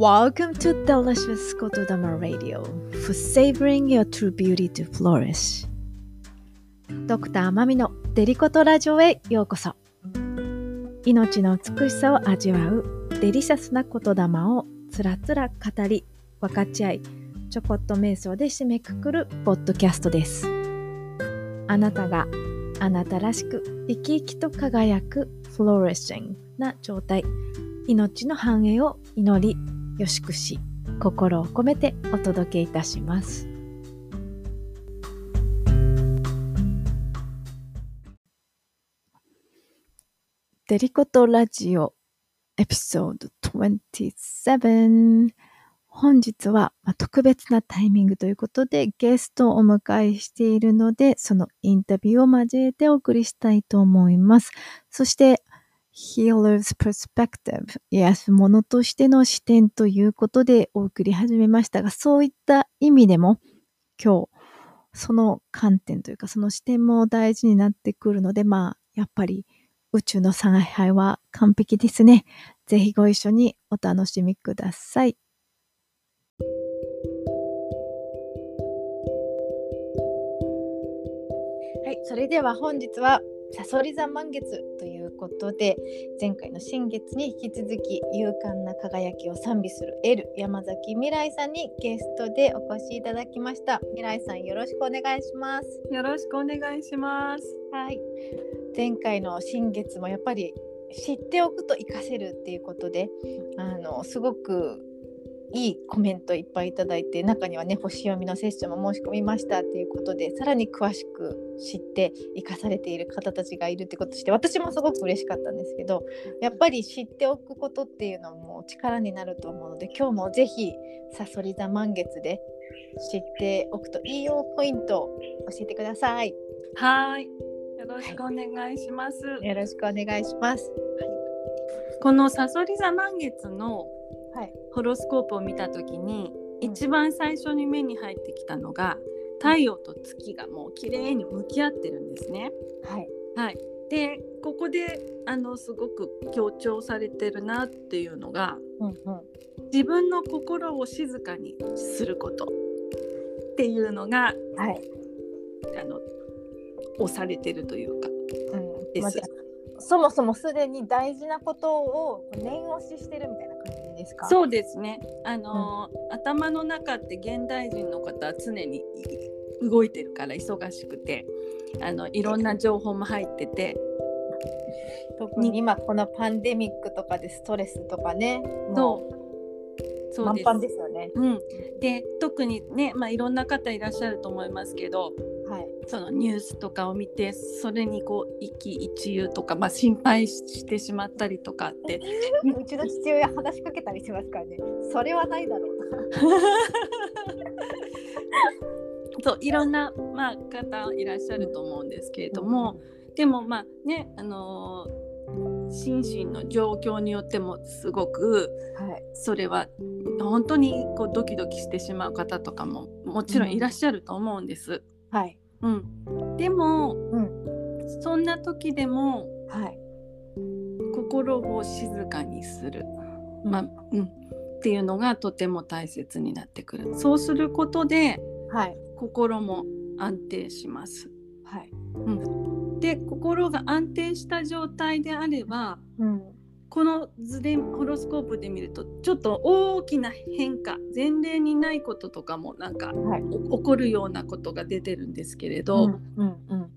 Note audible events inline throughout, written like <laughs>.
Welcome to Delicious Kotodama Radio. For savoring your true beauty to flourish. ドクターマミのデリコトラジオへようこそ命の美しさを味わうデリシャスな言霊をつらつら語り分かち合いちょこっと瞑想で締めくくるポッドキャストですあなたがあなたらしく生き生きと輝くフローレッシングな状態命の繁栄を祈りよしくし心を込めてお届けいたします。デリコトラジオエピソード27本日は特別なタイミングということでゲストをお迎えしているのでそのインタビューを交えてお送りしたいと思います。そして Healer's Perspective Yes ものとしての視点ということでお送り始めましたがそういった意味でも今日その観点というかその視点も大事になってくるのでまあやっぱり宇宙の采配は完璧ですね。ぜひご一緒にお楽しみください。はい、それでは本日はさそり座満月ということで前回の新月に引き続き勇敢な輝きを賛美するエル山崎未来さんにゲストでお越しいただきました。未来さんよろしくお願いします。よろしくお願いします。はい。前回の新月もやっぱり知っておくと活かせるっていうことであのすごくいいコメントいっぱいいただいて中にはね星読みのセッションも申し込みましたっていうことでさらに詳しく知って生かされている方たちがいるってことして私もすごく嬉しかったんですけどやっぱり知っておくことっていうのも力になると思うので今日もぜひさそり座満月で知っておくといいよポイントを教えてください。はいよろしくお願いします、はい、よろしくお願いします。はい、このさそり座満月のはい、ホロスコープを見た時に、一番最初に目に入ってきたのが太陽と月がもう綺麗に向き合ってるんですね。はい、はい、でここであのすごく強調されてるなっていうのが、うんうん、自分の心を静かにすること。っていうのが、はい、あの押されてるというか、うん、です。そもそもすでに大事なことを念押ししてるみたいな感じですか？そうですね。あの、うん、頭の中って現代人の方は常に動いてるから忙しくて。あのいろんな情報も入ってて。特に今このパンデミックとかでストレスとかねそう。そうですよね。うん、で特にね、まあ、いろんな方いらっしゃると思いますけど、はい、そのニュースとかを見てそれにこう一喜一憂とか、まあ、心配してしまったりとかってうちの父親話しかけたりしますからね。それはないだろう <laughs> そういろんな、まあ、方いらっしゃると思うんですけれども、うん、でもまあねあのー、心身の状況によってもすごく、はい、それは本当にこうドキドキしてしまう方とかももちろんいらっしゃると思うんです。うん、はいうん、でも、うん、そんな時でも、はい、心を静かにする、まあうん、っていうのがとても大切になってくる。そうすることで、はい、心も安定します。はい。うん、で心が安定した状態であれば、うん、この図でホロスコープで見るとちょっと大きな変化前例にないこととかもなんか、はい、起こるようなことが出てるんですけれど、うんうんうん、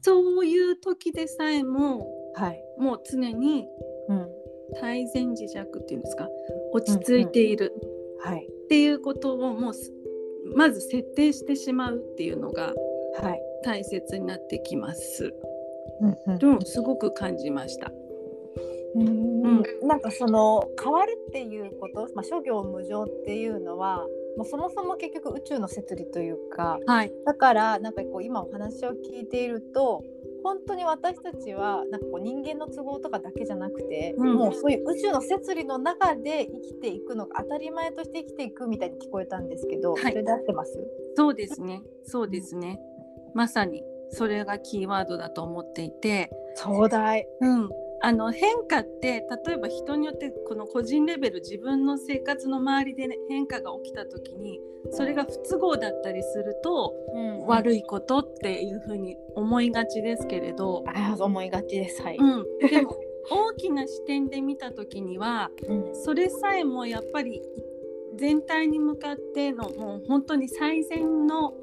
そういう時でさえも、はい、もう常にうん、泰然自若っていうんですか？落ち着いているはい、っていうことをもうまず設定してしまうっていうのがはい、大切になってきます。うんうん、すごく感じました。うん、なんかその変わるっていうこと、まあ、諸行無常っていうのはもうそもそも結局宇宙の摂理というか、はい、だからなんかこう今お話を聞いていると本当に私たちはなんかこう人間の都合とかだけじゃなくて、うん、もうそういう宇宙の摂理の中で生きていくのが当たり前として生きていくみたいに聞こえたんですけど、はい、それで合ってます？そうですね。そうですね、まさにそれがキーワードだと思っていて。壮大、うん、あの変化って例えば人によってこの個人レベル自分の生活の周りで、ね、変化が起きた時にそれが不都合だったりすると、うん悪いことっていうふうに思いがちですけれど、ああ思いがちです。はい、うん、でも大きな視点で見た時にはうん。それさえもやっぱり全体に向かってのもう本当に最善の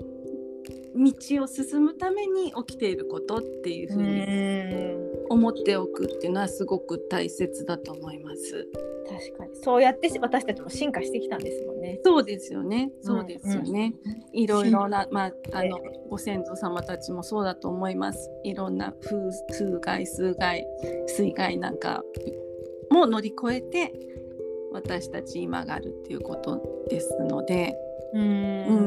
道を進むために起きていることっていうふうに思っておくっていうのはすごく大切だと思います。確かにそうやって私たちも進化してきたんですもんね。そうですよね。そうですよね。いろいろな、まあ、あのえご先祖様たちもそうだと思います。いろんな風風害、水害、水害なんかも乗り越えて私たち今があるっていうことですので、うんう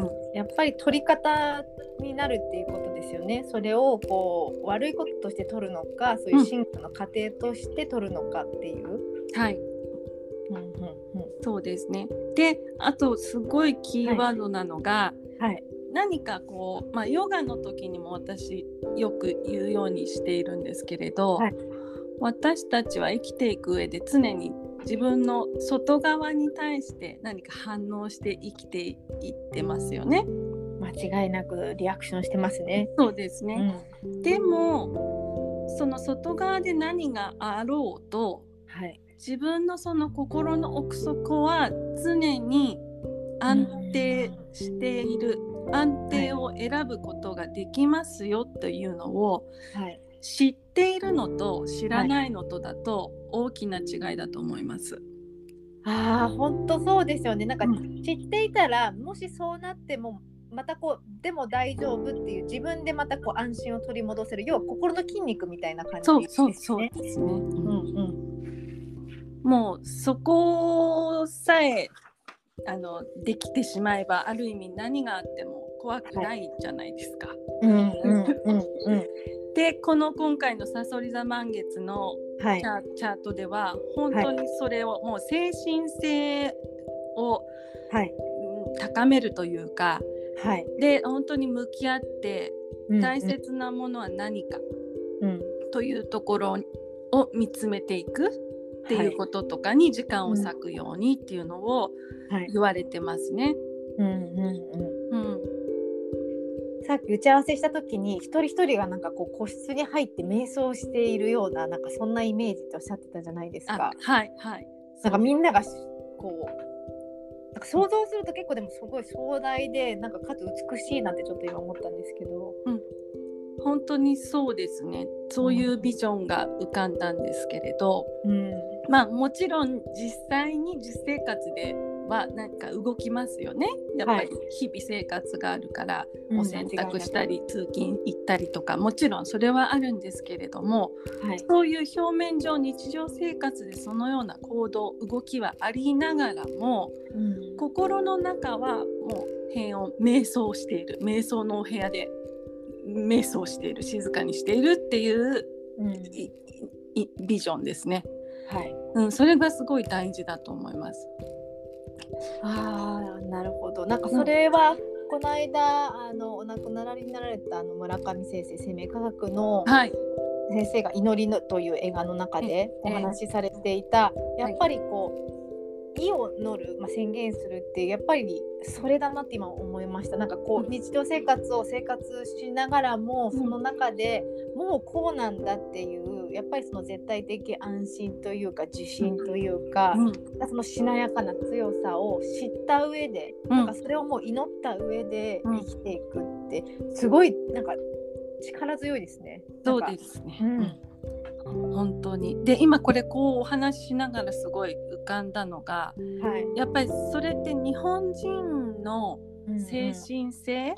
んやっぱり取り方になるっていうことですよね。それをこう悪いこととして取るのか、そういう進化の過程として取るのかっていう。はい、うんうんそうですね。で、あとすごいキーワードなのが、うん、はい。何かこう、まあ、ヨガの時にも私よく言うようにしているんですけれど、はい私たちは生きていく上で常に自分の外側に対して何か反応して生きていってますよね。間違いなくリアクションしてますね。そうですうね、ん、でもその外側で何があろうとはい。自分のその心の奥底は常に安定している、安定を選ぶことができますよというのをはい。知っているのと知らないのとだと大きな違いだと思います。ああ、本当そうですよね。なんかう知っていたら、もしそうなっても。またこうでも大丈夫っていう自分でまたこう安心を取り戻せる要は心の筋肉みたいな感じそうですね。そうそうですね。うんうんもうそこさえあのできてしまえばある意味何があっても怖くないじゃないですか。うんうんうんうんでこの今回のさそり座満月のはい。チャートでは本当にそれを、もう精神性をはい。うん高めるというかはい。で本当に向き合ってうん大切なものは何かうん。というところを見つめていくっていうこととかに時間を割くようにっていうのをはい。言われてますね。うんうんうん。うん、さっき打ち合わせした時に一人一人がなんかこう個室に入って瞑想しているようななんかそんなイメージっておっしゃってたじゃないですあか。はいはい。なんかみんながしこうなんか想像すると結構でもすごい壮大でなんかかつ美しいなってちょっと今思ったんですけど。本当にそうですねそういうビジョンが浮かんだんですけれど、うんまあもちろん実際に実生活ではなんか動きますよね。やっぱり日々生活があるから、お洗濯したり通勤行ったりとかもちろんそれはあるんですけれどもはい。そういう表面上日常生活でそのような行動動きはありながらもうん。心の中はもう平穏瞑想している。瞑想のお部屋で瞑想している。静かにしているっていううん。いいビジョンですね、はい。うん、それがすごい大事だと思います。ああなるほど。なんかそれは、この間あのお亡くなりになられたあの村上先生生命科学のはい、先生が「祈りの」という映画の中でおええ話しされていた、やっぱりこう意を乗る、まあ、宣言するってやっぱりそれだなって今思いました。なんかこううん。日常生活を生活しながらもうん。その中でもうこうなんだっていうやっぱりその絶対的安心というか自信というか、うん。そのしなやかな強さを知った上で、うん。なんかそれをもう祈った上でうん。生きていくってすごいなんか力強いですね。そうですね、うん。うん。本当に。で今これこうお話ししながらすごい浮かんだのがはい。やっぱりそれって日本人の精神性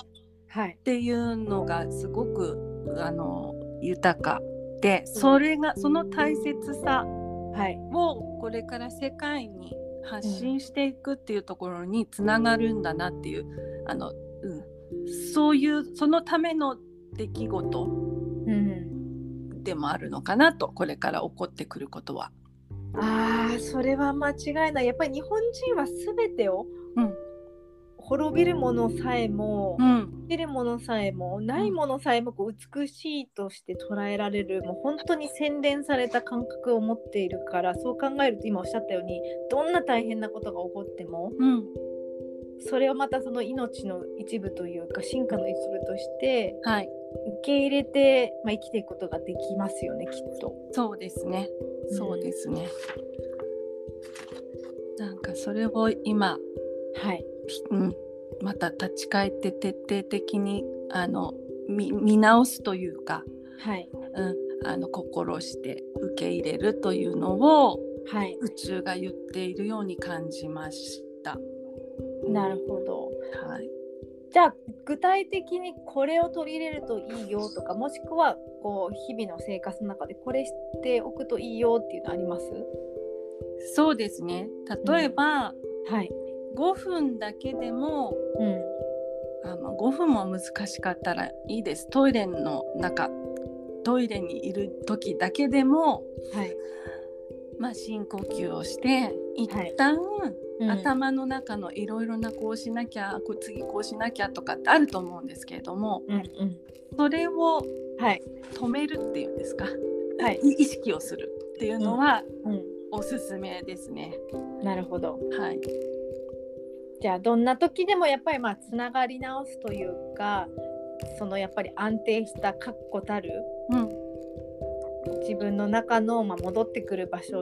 はい。っていうのがすごくあの豊かでそれがその大切さはい。をこれから世界に発信していくっていうところにつながるんだなっていうあの、うん、そういうそのための出来事うん。でもあるのかなとこれから起こってくることは。ああそれは間違いない。やっぱり日本人は全てをうん滅びるものさえも、うん、出るものさえもないものさえもこう美しいとして捉えられるもう本当に洗練された感覚を持っているからそう考えると今おっしゃったようにどんな大変なことが起こってもうん、それをまたその命の一部というか進化の一部としてはい、受け入れて、まあ、生きていくことができますよねきっと。そうですね。そうですね。なんかそれを今、はい、うん、また立ち返って徹底的にあの見見直すというか、はい、うん、あの心して受け入れるというのをはい、宇宙が言っているように感じました。なるほど。はい。じゃあ具体的にこれを取り入れるといいよとかもしくはこう日々の生活の中でこれしておくといいよっていうのあります？そうですね。例えば、はい。5分だけでもうん。あ、まあ、5分も難しかったらいいですトイレの中トイレにいる時だけでも、はい。まあ、深呼吸をして一旦、うん頭の中のいろいろなこうしなきゃこう次こうしなきゃとかってあると思うんですけれどもうんうん。それをはい。止めるっていうんですか、はい。い意識をするっていうのはうおすすめですね。ん。なるほど。はい、じゃあどんな時でもやっぱりまあつながり直すというかそのやっぱり安定した確固たるうん。自分の中のまあ戻ってくる場所。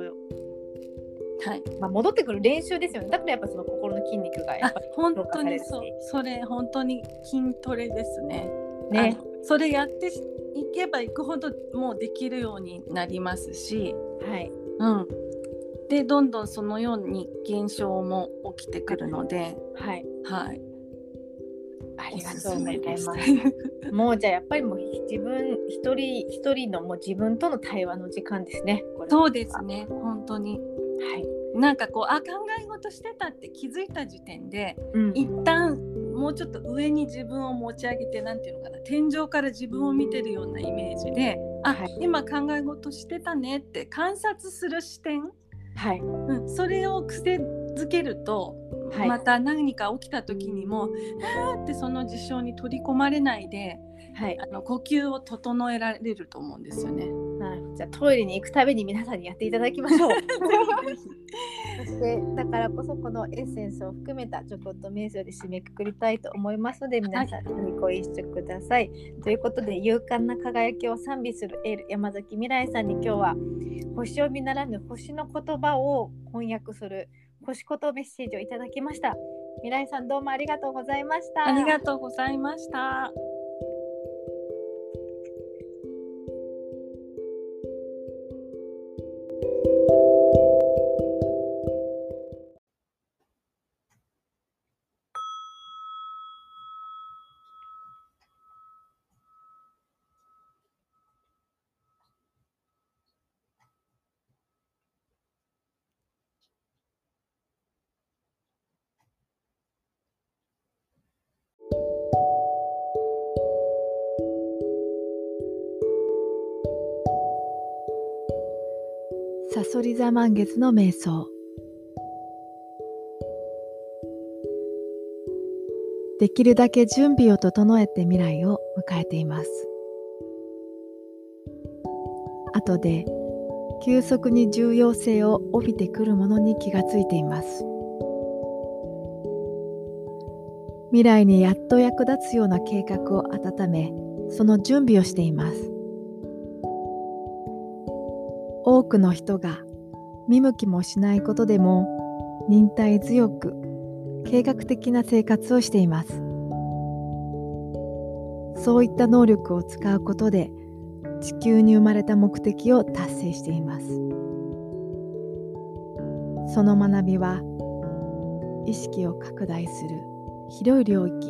はい、まあ、戻ってくる練習ですよね。だからやっぱその心の筋肉がやっあぱり本当にそう。それ本当に筋トレですね。ね。それやってしいけばいくほどもうできるようになりますし、はい。うん、でどんどんそのように現象も起きてくるので、はい。はい、ありがとうございます。もうじゃあやっぱりもう自分一人一人のもう自分との対話の時間ですね。そうですね。本当に。はい。なんかこうあ考え事してたって気づいた時点でうん。一旦もうちょっと上に自分を持ち上げてなんていうのかな天井から自分を見てるようなイメージであ、はい。今考え事してたねって観察する視点、はいうん、それを癖づけると、はいまた何か起きた時にも「あーってその事象に取り込まれないではい。あの呼吸を整えられると思うんですよね。なるほどじゃあトイレに行くたびに皆さんにやっていただきましょう。<laughs> そしてだからこそこのエッセンスを含めたちょこっと瞑想で締めくくりたいと思いますので皆さんにご一緒ください。ということで勇敢な輝きを賛美するエール山崎未来さんに今日は星を見習らぬ星の言葉を翻訳する星ことメッセージをいただきました。未来さんどうもありがとうございました。ありがとうございました。そり座満月の瞑想。できるだけ準備を整えて未来を迎えています。後で急速に重要性を帯びてくるものに気がついています。未来にやっと役立つような計画を温めその準備をしています。くの人が見向きもしないことでも忍耐強く計画的な生活をしています。そういった能力を使うことで地球に生まれた目的を達成しています。その学びは意識を拡大する広い領域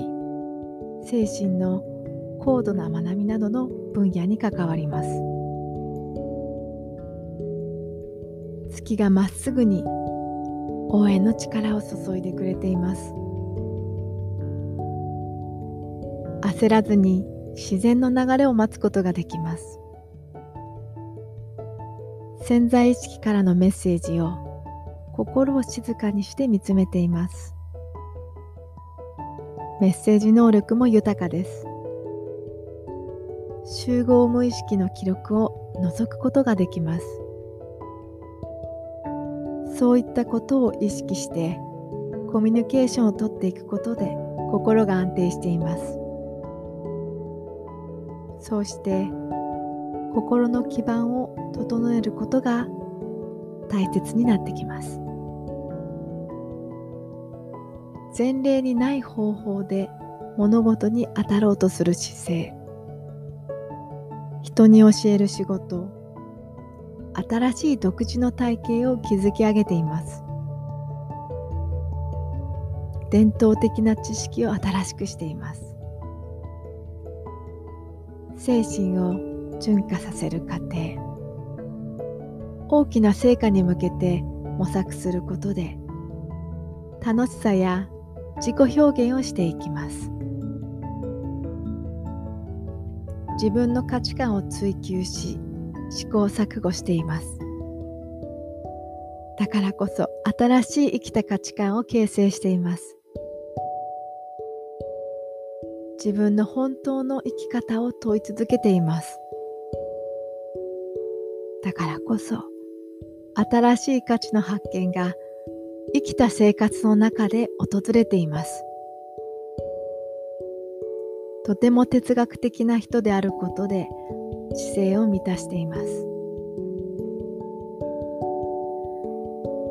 精神の高度な学びなどの分野に関わります。月がまっすぐに応援の力を注いでくれています焦らずに自然の流れを待つことができます潜在意識からのメッセージを心を静かにして見つめていますメッセージ能力も豊かです。集合無意識の記録を除くことができます。そういったことを意識してコミュニケーションをとっていくことで心が安定しています。そうして心の基盤を整えることが大切になってきます。前例にない方法で物事に当たろうとする姿勢人に教える仕事新しい独自の体系を築き上げています。伝統的な知識を新しくしています。精神を純化させる過程。大きな成果に向けて模索することで楽しさや自己表現をしていきます。自分の価値観を追求し試行錯誤しています。だからこそ新しい生きた価値観を形成しています。自分の本当の生き方を問い続けています。だからこそ新しい価値の発見が生きた生活の中で訪れています。とても哲学的な人であることで知性を満たしています。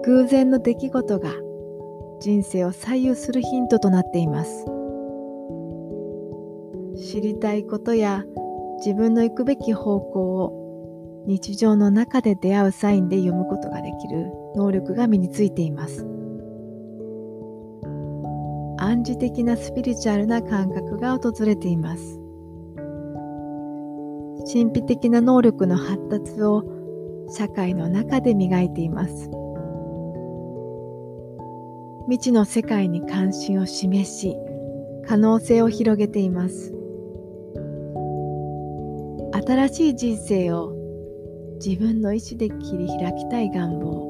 偶然の出来事が人生を左右するヒントとなっています。知りたいことや自分の行くべき方向を日常の中で出会うサインで読むことができる能力が身についています。暗示的なスピリチュアルな感覚が訪れています。神秘的な能力の発達を社会の中で磨いています。未知の世界に関心を示し、可能性を広げています。新しい人生を自分の意志で切り開きたい願望。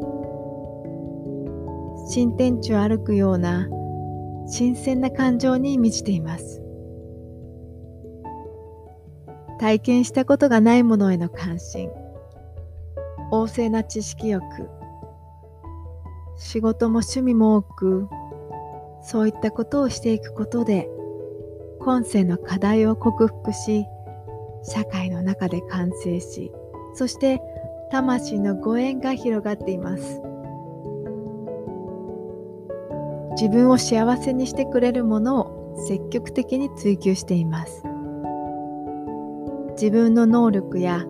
新天地を歩くような新鮮な感情に満ちています体験したことがないものへの関心。旺盛な知識欲。仕事も趣味も多くそういったことをしていくことで今世の課題を克服し社会の中で完成しそして魂のご縁が広がっています。自分を幸せにしてくれるものを積極的に追求しています。自分の能力や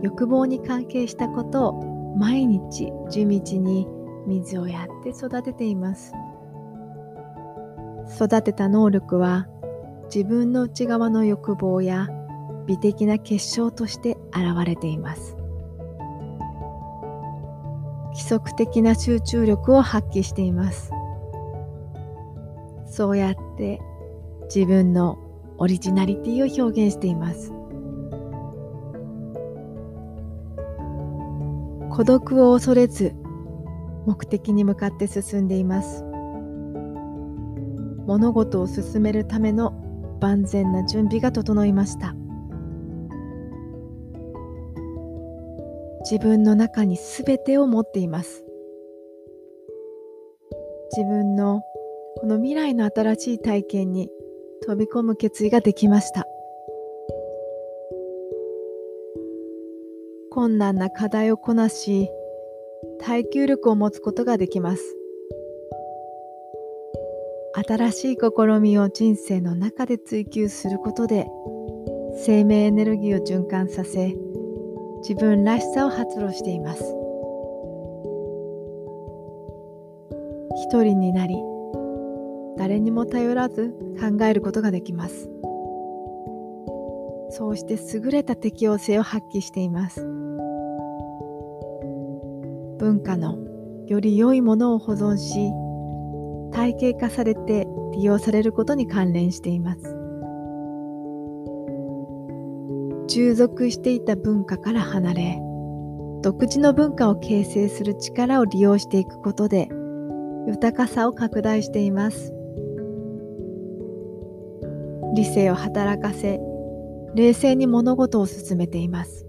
欲望に関係したことを毎日地道に水をやって育てています。育てた能力は自分の内側の欲望や美的な結晶として現れています。規則的な集中力を発揮しています。そうやって自分のオリジナリティを表現しています。孤独を恐れず目的に向かって進んでいます。物事を進めるための万全な準備が整いました。自分の中に全てを持っています。自分のこの未来の新しい体験に飛び込む決意ができました。困難な課題をこなし耐久力を持つことができます新しい試みを人生の中で追求することで生命エネルギーを循環させ自分らしさを発露しています一人になり誰にも頼らず考えることができます。そうして優れた適応性を発揮しています。文化のより良いものを保存し、体系化されて利用されることに関連しています。従属していた文化から離れ、独自の文化を形成する力を利用していくことで、豊かさを拡大しています。理性を働かせ冷静に物事を進めています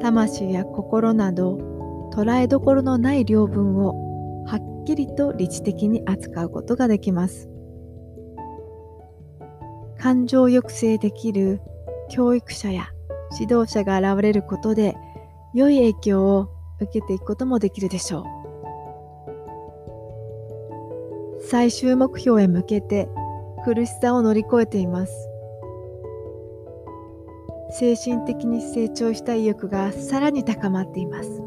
魂や心など捉えどころのない領分をはっきりと理知的に扱うことができます。感情抑制できる教育者や指導者が現れることで良い影響を受けていくこともできるでしょう。最終目標へ向けて苦しさを乗り越えています。精神的に成長した意欲がさらに高まっています。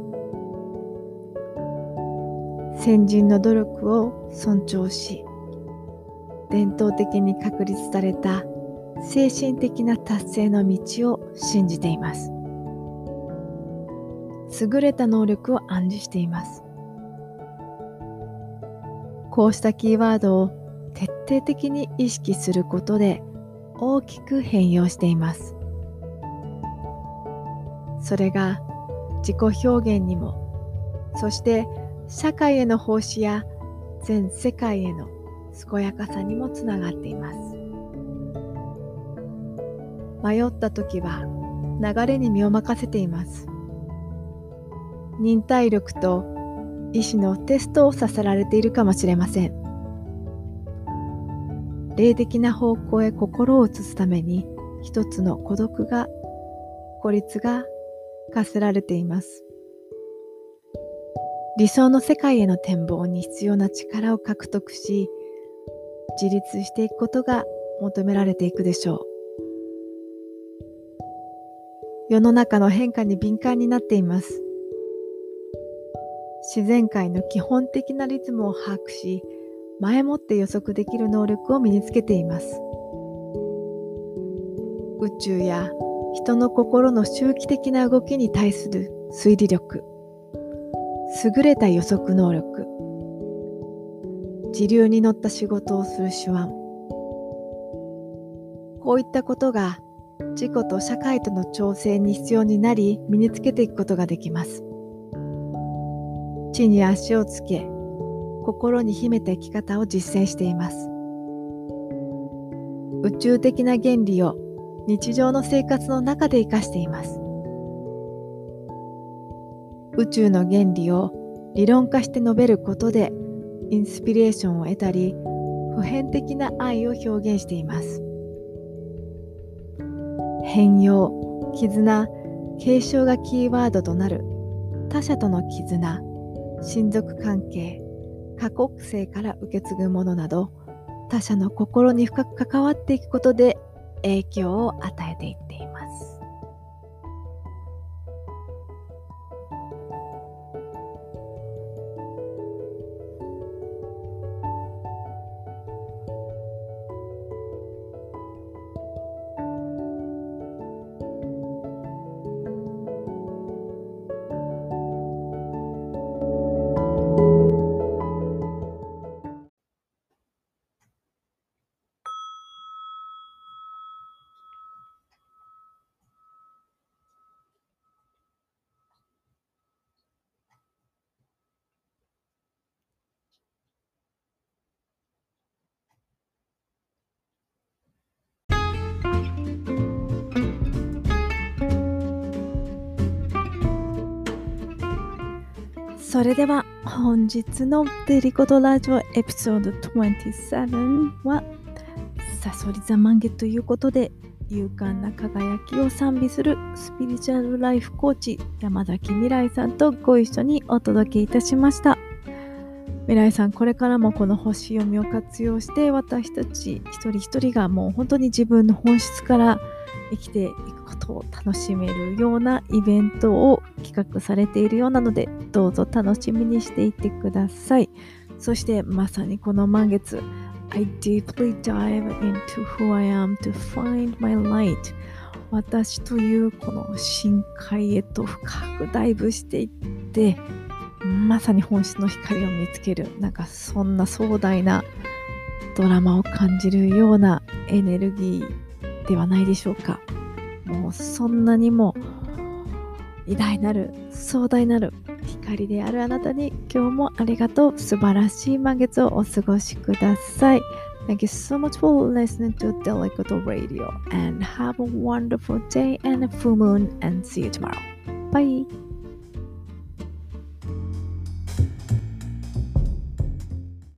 先人の努力を尊重し伝統的に確立された精神的な達成の道を信じています。優れた能力を暗示しています。こうしたキーワードを徹底的に意識することで大きく変容しています。それが自己表現にもそして社会への奉仕や全世界への健やかさにもつながっています。迷った時は流れに身を任せています。忍耐力と意志のテストをさせられているかもしれません。霊的な方向へ心を移すために一つの孤独が孤立が課せられています。理想の世界への展望に必要な力を獲得し自立していくことが求められていくでしょう。世の中の変化に敏感になっています。自然界の基本的なリズムを把握し前もって予測できる能力を身につけています。宇宙や人の心の周期的な動きに対する推理力。優れた予測能力。時流に乗った仕事をする手腕。こういったことが自己と社会との調整に必要になり身につけていくことができます。地に足をつけ心に秘めた生き方を実践しています。宇宙的な原理を日常の生活の中で活かしています。宇宙の原理を理論化して述べることでインスピレーションを得たり普遍的な愛を表現しています。変容絆継承がキーワードとなる他者との絆親族関係過国性から受け継ぐものなど他者の心に深く関わっていくことで影響を与えていってそれでは本日のデリコトラジオエピソード27はサソリ座満月ということで勇敢な輝きを賛美するスピリチュアルライフコーチ山崎未来さんとご一緒にお届けいたしました。未来さんこれからもこの星読みを活用して私たち一人一人がもう本当に自分の本質から生きていくことを楽しめるようなイベントを企画されているようなのでどうぞ楽しみにしていてください。そしてまさにこの満月 I deeply dive into who I am to find my light. 私というこの深海へと深くダイブしていってまさに本質の光を見つけるなんかそんな壮大なドラマを感じるようなエネルギーではないでしょうか。もうそんなにも偉大なる壮大なる光であるあなたに今日もありがとう。素晴らしい満月をお過ごしください。Thank you so much for listening to Delicato Radio and have a wonderful day and a full moon and see you tomorrow. Bye.